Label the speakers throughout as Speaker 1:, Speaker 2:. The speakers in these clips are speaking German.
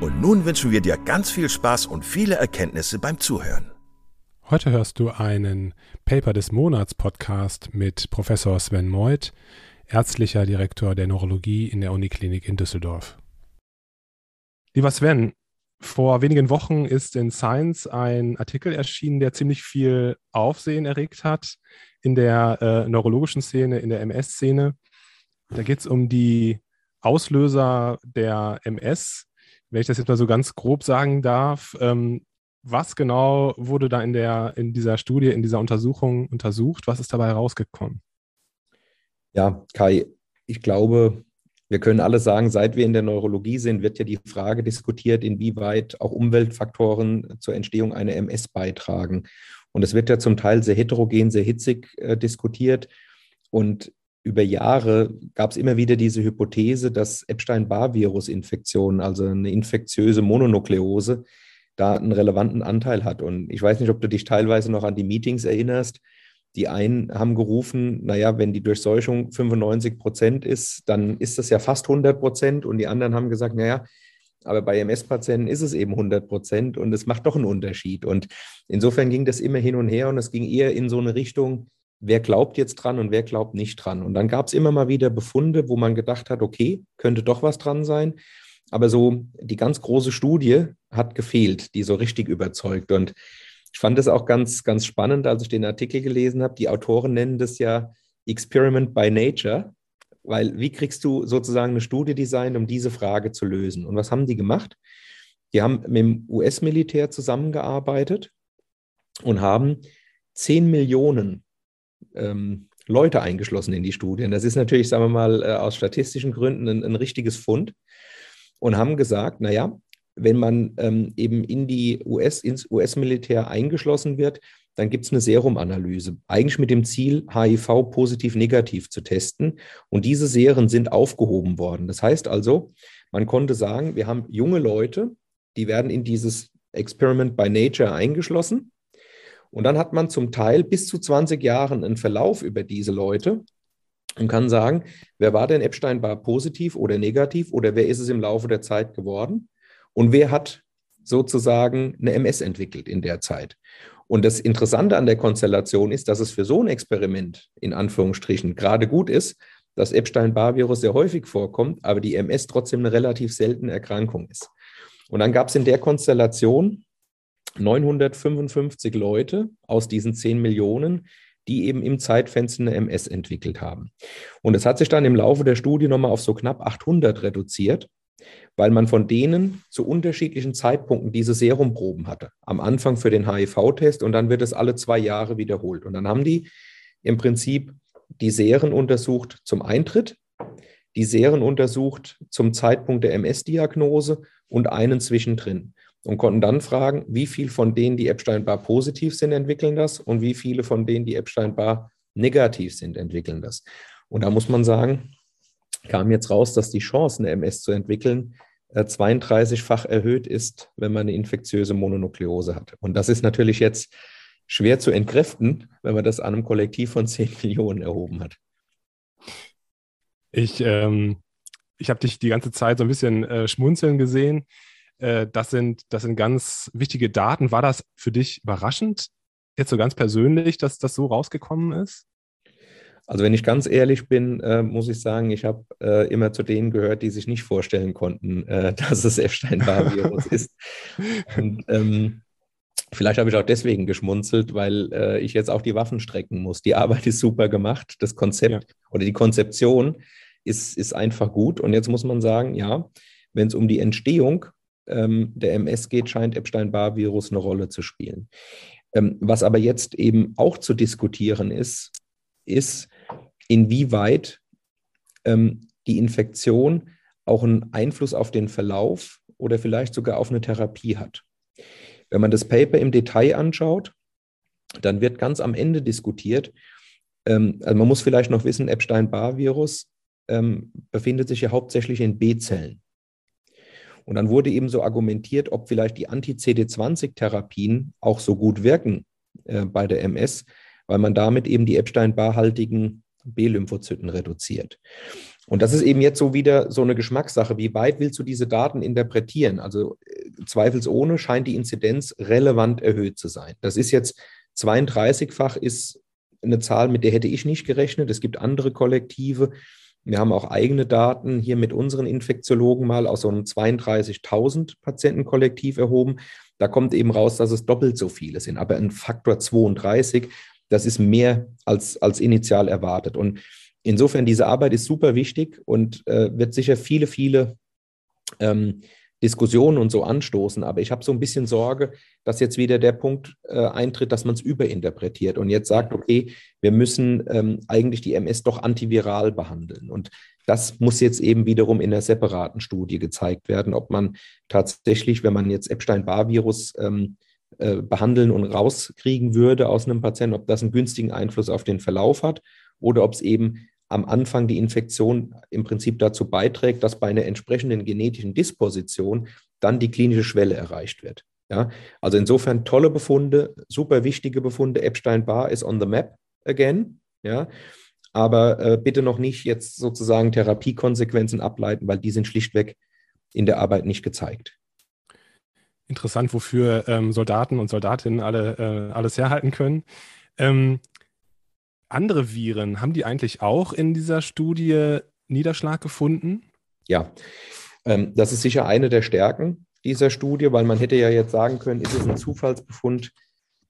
Speaker 1: und nun wünschen wir dir ganz viel Spaß und viele Erkenntnisse beim Zuhören.
Speaker 2: Heute hörst du einen Paper des Monats Podcast mit Professor Sven Meuth, ärztlicher Direktor der Neurologie in der Uniklinik in Düsseldorf. Lieber Sven, vor wenigen Wochen ist in Science ein Artikel erschienen, der ziemlich viel Aufsehen erregt hat in der äh, neurologischen Szene, in der MS-Szene. Da geht es um die Auslöser der MS wenn ich das jetzt mal so ganz grob sagen darf, ähm, was genau wurde da in, der, in dieser Studie, in dieser Untersuchung untersucht? Was ist dabei herausgekommen?
Speaker 3: Ja, Kai, ich glaube, wir können alle sagen, seit wir in der Neurologie sind, wird ja die Frage diskutiert, inwieweit auch Umweltfaktoren zur Entstehung einer MS beitragen. Und es wird ja zum Teil sehr heterogen, sehr hitzig äh, diskutiert. Und über Jahre gab es immer wieder diese Hypothese, dass Epstein-Barr-Virus-Infektion, also eine infektiöse Mononukleose, da einen relevanten Anteil hat. Und ich weiß nicht, ob du dich teilweise noch an die Meetings erinnerst. Die einen haben gerufen, naja, wenn die Durchseuchung 95 Prozent ist, dann ist das ja fast 100 Prozent. Und die anderen haben gesagt, naja, aber bei MS-Patienten ist es eben 100 Prozent und es macht doch einen Unterschied. Und insofern ging das immer hin und her und es ging eher in so eine Richtung, wer glaubt jetzt dran und wer glaubt nicht dran. Und dann gab es immer mal wieder Befunde, wo man gedacht hat, okay, könnte doch was dran sein. Aber so die ganz große Studie hat gefehlt, die so richtig überzeugt. Und ich fand es auch ganz, ganz spannend, als ich den Artikel gelesen habe. Die Autoren nennen das ja Experiment by Nature, weil wie kriegst du sozusagen eine Studie designt, um diese Frage zu lösen? Und was haben die gemacht? Die haben mit dem US-Militär zusammengearbeitet und haben 10 Millionen ähm, Leute eingeschlossen in die Studien. Das ist natürlich, sagen wir mal, äh, aus statistischen Gründen ein, ein, richtiges Fund und haben gesagt, naja, wenn man ähm, eben in die US, ins US-Militär eingeschlossen wird, dann gibt es eine Serumanalyse, eigentlich mit dem Ziel, HIV positiv-negativ zu testen. Und diese Serien sind aufgehoben worden. Das heißt also, man konnte sagen, wir haben junge Leute, die werden in dieses Experiment by Nature eingeschlossen. Und dann hat man zum Teil bis zu 20 Jahren einen Verlauf über diese Leute und kann sagen, wer war denn Epstein-Barr positiv oder negativ oder wer ist es im Laufe der Zeit geworden und wer hat sozusagen eine MS entwickelt in der Zeit. Und das Interessante an der Konstellation ist, dass es für so ein Experiment in Anführungsstrichen gerade gut ist, dass Epstein-Barr-Virus sehr häufig vorkommt, aber die MS trotzdem eine relativ seltene Erkrankung ist. Und dann gab es in der Konstellation 955 Leute aus diesen 10 Millionen, die eben im Zeitfenster eine MS entwickelt haben. Und es hat sich dann im Laufe der Studie nochmal auf so knapp 800 reduziert, weil man von denen zu unterschiedlichen Zeitpunkten diese Serumproben hatte. Am Anfang für den HIV-Test und dann wird es alle zwei Jahre wiederholt. Und dann haben die im Prinzip die Serien untersucht zum Eintritt, die Serien untersucht zum Zeitpunkt der MS-Diagnose und einen zwischendrin und konnten dann fragen, wie viel von denen, die Epstein-Barr positiv sind, entwickeln das und wie viele von denen, die Epstein-Barr negativ sind, entwickeln das. Und da muss man sagen, kam jetzt raus, dass die Chance, eine MS zu entwickeln, 32-fach äh, erhöht ist, wenn man eine infektiöse Mononukleose hat. Und das ist natürlich jetzt schwer zu entkräften, wenn man das an einem Kollektiv von 10 Millionen erhoben hat.
Speaker 2: Ich, ähm, ich habe dich die ganze Zeit so ein bisschen äh, schmunzeln gesehen. Äh, das, sind, das sind ganz wichtige Daten. War das für dich überraschend, jetzt so ganz persönlich, dass das so rausgekommen ist?
Speaker 3: Also wenn ich ganz ehrlich bin, äh, muss ich sagen, ich habe äh, immer zu denen gehört, die sich nicht vorstellen konnten, äh, dass es Epstein-Barr-Virus ist. Und ähm, vielleicht habe ich auch deswegen geschmunzelt, weil äh, ich jetzt auch die Waffen strecken muss. Die Arbeit ist super gemacht, das Konzept ja. oder die Konzeption ist, ist einfach gut. Und jetzt muss man sagen, ja, wenn es um die Entstehung ähm, der MS geht, scheint Epstein-Barr-Virus eine Rolle zu spielen. Ähm, was aber jetzt eben auch zu diskutieren ist, ist, inwieweit ähm, die Infektion auch einen Einfluss auf den Verlauf oder vielleicht sogar auf eine Therapie hat. Wenn man das Paper im Detail anschaut, dann wird ganz am Ende diskutiert, ähm, also man muss vielleicht noch wissen, Epstein-Barr-Virus ähm, befindet sich ja hauptsächlich in B-Zellen. Und dann wurde eben so argumentiert, ob vielleicht die Anti-CD20-Therapien auch so gut wirken äh, bei der MS, weil man damit eben die Epstein-Barr-haltigen B-Lymphozyten reduziert. Und das ist eben jetzt so wieder so eine Geschmackssache. Wie weit willst du diese Daten interpretieren? Also äh, zweifelsohne scheint die Inzidenz relevant erhöht zu sein. Das ist jetzt 32-fach ist eine Zahl, mit der hätte ich nicht gerechnet. Es gibt andere Kollektive. Wir haben auch eigene Daten hier mit unseren Infektiologen mal aus so einem 32.000 Patientenkollektiv erhoben. Da kommt eben raus, dass es doppelt so viele sind, aber ein Faktor 32 das ist mehr als, als initial erwartet. Und insofern, diese Arbeit ist super wichtig und äh, wird sicher viele, viele ähm, Diskussionen und so anstoßen. Aber ich habe so ein bisschen Sorge, dass jetzt wieder der Punkt äh, eintritt, dass man es überinterpretiert und jetzt sagt, okay, wir müssen ähm, eigentlich die MS doch antiviral behandeln. Und das muss jetzt eben wiederum in einer separaten Studie gezeigt werden, ob man tatsächlich, wenn man jetzt Epstein-Barr-Virus ähm, äh, behandeln und rauskriegen würde aus einem Patienten, ob das einen günstigen Einfluss auf den Verlauf hat oder ob es eben am Anfang die Infektion im Prinzip dazu beiträgt, dass bei einer entsprechenden genetischen Disposition dann die klinische Schwelle erreicht wird. Ja, also insofern tolle Befunde, super wichtige Befunde. Epstein-Barr ist on the map again. Ja, aber äh, bitte noch nicht jetzt sozusagen Therapiekonsequenzen ableiten, weil die sind schlichtweg in der Arbeit nicht gezeigt
Speaker 2: interessant, wofür ähm, Soldaten und Soldatinnen alle äh, alles herhalten können. Ähm, andere Viren, haben die eigentlich auch in dieser Studie Niederschlag gefunden?
Speaker 3: Ja, ähm, das ist sicher eine der Stärken dieser Studie, weil man hätte ja jetzt sagen können, ist es ein Zufallsbefund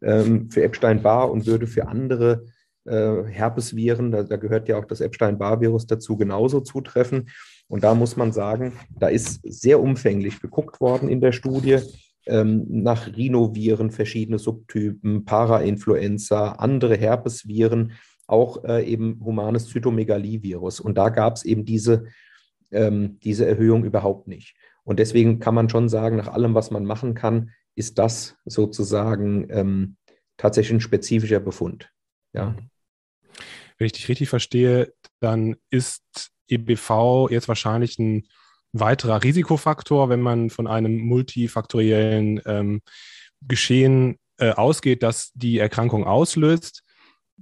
Speaker 3: ähm, für Epstein-Barr und würde für andere äh, Herpesviren, da, da, gehört ja auch das Epstein-Barr-Virus dazu, genauso zutreffen. Und da muss man sagen, da ist sehr umfänglich geguckt worden in der Studie ähm, nach Rhinoviren, verschiedene Subtypen, Parainfluenza, andere Herpesviren, auch äh, eben humanes Zytomegalie-Virus. Und da gab es eben diese, ähm, diese Erhöhung überhaupt nicht. Und deswegen kann man schon sagen, nach allem, was man machen kann, ist das sozusagen ähm, tatsächlich ein spezifischer Befund. Ja.
Speaker 2: Wenn ich dich richtig verstehe, dann ist EBV jetzt wahrscheinlich ein weiterer Risikofaktor, wenn man von einem multifaktoriellen ähm, Geschehen äh, ausgeht, das die Erkrankung auslöst.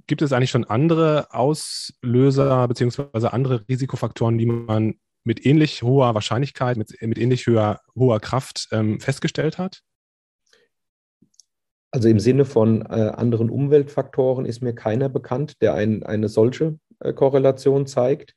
Speaker 2: Gibt es eigentlich schon andere Auslöser beziehungsweise andere Risikofaktoren, die man mit ähnlich hoher Wahrscheinlichkeit, mit, mit ähnlich höher, hoher Kraft ähm, festgestellt hat?
Speaker 3: Also im Sinne von äh, anderen Umweltfaktoren ist mir keiner bekannt, der ein, eine solche äh, Korrelation zeigt.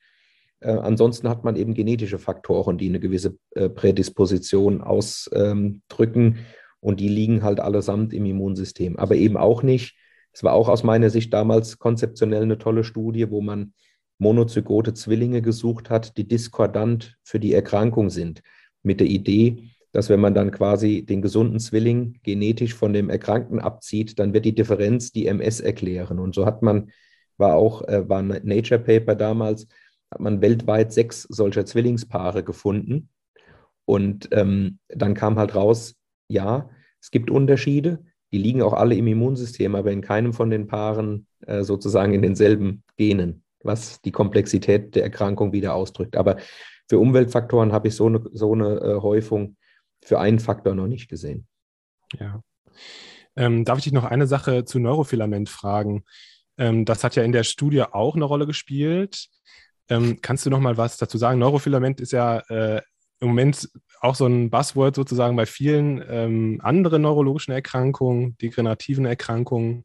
Speaker 3: Äh, ansonsten hat man eben genetische Faktoren, die eine gewisse äh, Prädisposition ausdrücken und die liegen halt allesamt im Immunsystem. Aber eben auch nicht, es war auch aus meiner Sicht damals konzeptionell eine tolle Studie, wo man monozygote Zwillinge gesucht hat, die diskordant für die Erkrankung sind, mit der Idee, dass wenn man dann quasi den gesunden Zwilling genetisch von dem Erkrankten abzieht, dann wird die Differenz die MS erklären. Und so hat man, war auch, äh, war ein Nature Paper damals, hat man weltweit sechs solcher Zwillingspaare gefunden. Und ähm, dann kam halt raus, ja, es gibt Unterschiede, die liegen auch alle im Immunsystem, aber in keinem von den Paaren äh, sozusagen in denselben Genen, was die Komplexität der Erkrankung wieder ausdrückt. Aber für Umweltfaktoren habe ich so eine, so eine äh, Häufung für einen Faktor noch nicht gesehen.
Speaker 2: Ja. Ähm, darf ich dich noch eine Sache zu Neurofilament fragen? Ähm, das hat ja in der Studie auch eine Rolle gespielt. Ähm, kannst du noch mal was dazu sagen? Neurofilament ist ja äh, im Moment auch so ein Buzzword sozusagen bei vielen ähm, anderen neurologischen Erkrankungen, degenerativen Erkrankungen.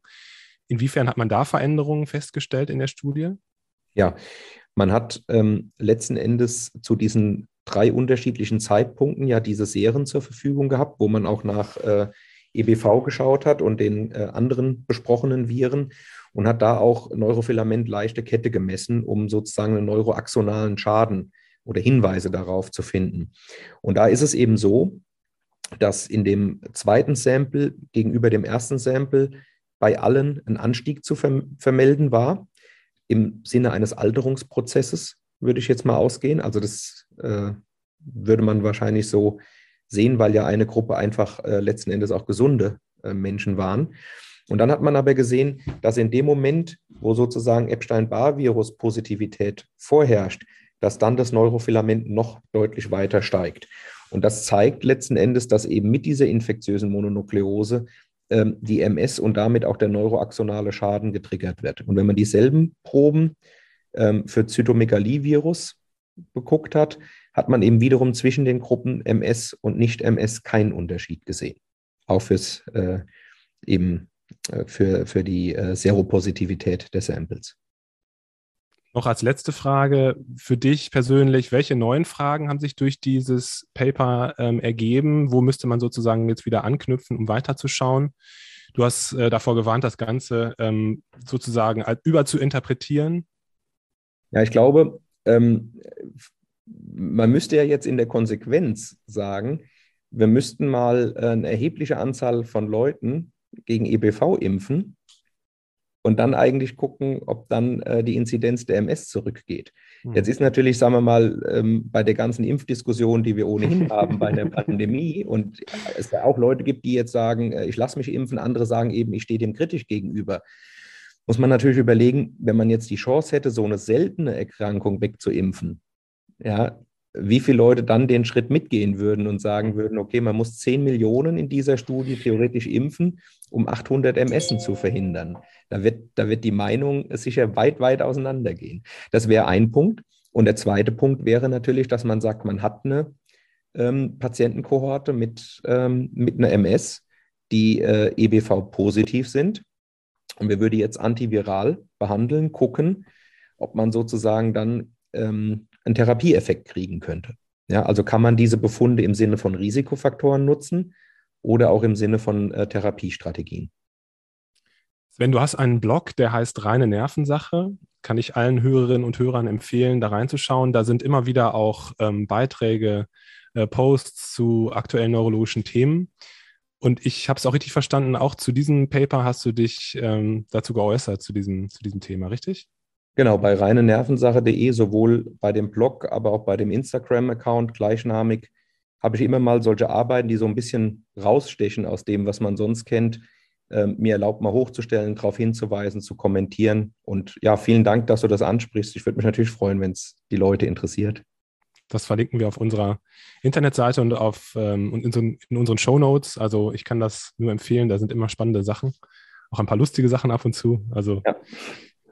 Speaker 2: Inwiefern hat man da Veränderungen festgestellt in der Studie?
Speaker 3: Ja, man hat ähm, letzten Endes zu diesen drei unterschiedlichen Zeitpunkten ja diese Serien zur Verfügung gehabt, wo man auch nach äh, EBV geschaut hat und den äh, anderen besprochenen Viren und hat da auch Neurofilament leichte Kette gemessen, um sozusagen einen neuroaxonalen Schaden oder Hinweise darauf zu finden. Und da ist es eben so, dass in dem zweiten Sample gegenüber dem ersten Sample bei allen ein Anstieg zu vermelden war im Sinne eines Alterungsprozesses, würde ich jetzt mal ausgehen. Also das äh, würde man wahrscheinlich so sehen, weil ja eine Gruppe einfach äh, letzten Endes auch gesunde äh, Menschen waren. Und dann hat man aber gesehen, dass in dem Moment, wo sozusagen Epstein-Barr-Virus-Positivität vorherrscht, dass dann das Neurofilament noch deutlich weiter steigt. Und das zeigt letzten Endes, dass eben mit dieser infektiösen Mononukleose ähm, die MS und damit auch der neuroaxonale Schaden getriggert wird. Und wenn man dieselben Proben ähm, für Zytomegalie-Virus geguckt hat, hat man eben wiederum zwischen den Gruppen MS und Nicht-MS keinen Unterschied gesehen. Auch fürs äh, eben äh, für, für die äh, Seropositivität der Samples.
Speaker 2: Noch als letzte Frage für dich persönlich, welche neuen Fragen haben sich durch dieses Paper ähm, ergeben? Wo müsste man sozusagen jetzt wieder anknüpfen, um weiterzuschauen? Du hast äh, davor gewarnt, das Ganze ähm, sozusagen über zu interpretieren.
Speaker 3: Ja, ich glaube, ähm, man müsste ja jetzt in der Konsequenz sagen, wir müssten mal äh, eine erhebliche Anzahl von Leuten gegen EBV impfen und dann eigentlich gucken, ob dann äh, die Inzidenz der MS zurückgeht. Mhm. Jetzt ist natürlich, sagen wir mal, ähm, bei der ganzen Impfdiskussion, die wir ohnehin haben bei der Pandemie und es ja auch Leute gibt, die jetzt sagen, äh, ich lasse mich impfen, andere sagen eben, ich stehe dem kritisch gegenüber. Muss man natürlich überlegen, wenn man jetzt die Chance hätte, so eine seltene Erkrankung wegzuimpfen, ja, wie viele Leute dann den Schritt mitgehen würden und sagen würden, okay, man muss 10 Millionen in dieser Studie theoretisch impfen, um 800 MS zu verhindern. Da wird, da wird die Meinung sicher weit, weit auseinandergehen. Das wäre ein Punkt. Und der zweite Punkt wäre natürlich, dass man sagt, man hat eine ähm, Patientenkohorte mit, ähm, mit einer MS, die äh, EBV positiv sind. Und wir würden jetzt antiviral behandeln, gucken, ob man sozusagen dann ähm, einen Therapieeffekt kriegen könnte. Ja, also kann man diese Befunde im Sinne von Risikofaktoren nutzen oder auch im Sinne von äh, Therapiestrategien.
Speaker 2: Sven, du hast einen Blog, der heißt Reine Nervensache. Kann ich allen Hörerinnen und Hörern empfehlen, da reinzuschauen. Da sind immer wieder auch ähm, Beiträge, äh, Posts zu aktuellen neurologischen Themen. Und ich habe es auch richtig verstanden, auch zu diesem Paper hast du dich ähm, dazu geäußert, zu diesem, zu diesem Thema, richtig?
Speaker 3: Genau, bei reinenervensache.de, sowohl bei dem Blog, aber auch bei dem Instagram-Account gleichnamig, habe ich immer mal solche Arbeiten, die so ein bisschen rausstechen aus dem, was man sonst kennt, äh, mir erlaubt, mal hochzustellen, darauf hinzuweisen, zu kommentieren. Und ja, vielen Dank, dass du das ansprichst. Ich würde mich natürlich freuen, wenn es die Leute interessiert.
Speaker 2: Das verlinken wir auf unserer Internetseite und auf ähm, in, so, in unseren Show Notes. Also ich kann das nur empfehlen, da sind immer spannende Sachen, auch ein paar lustige Sachen ab und zu. Also ja.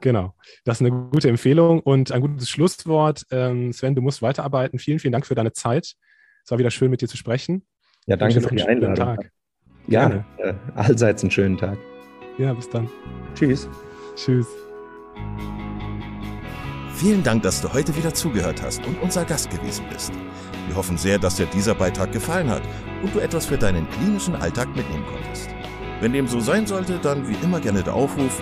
Speaker 2: Genau, das ist eine gute Empfehlung und ein gutes Schlusswort. Ähm, Sven, du musst weiterarbeiten. Vielen, vielen Dank für deine Zeit. Es war wieder schön, mit dir zu sprechen.
Speaker 3: Ja, danke für die Einladung. Tag. Ja, äh, allseits einen schönen Tag.
Speaker 2: Ja, bis dann.
Speaker 3: Tschüss.
Speaker 2: Tschüss.
Speaker 1: Vielen Dank, dass du heute wieder zugehört hast und unser Gast gewesen bist. Wir hoffen sehr, dass dir dieser Beitrag gefallen hat und du etwas für deinen klinischen Alltag mitnehmen konntest. Wenn dem so sein sollte, dann wie immer gerne der Aufruf,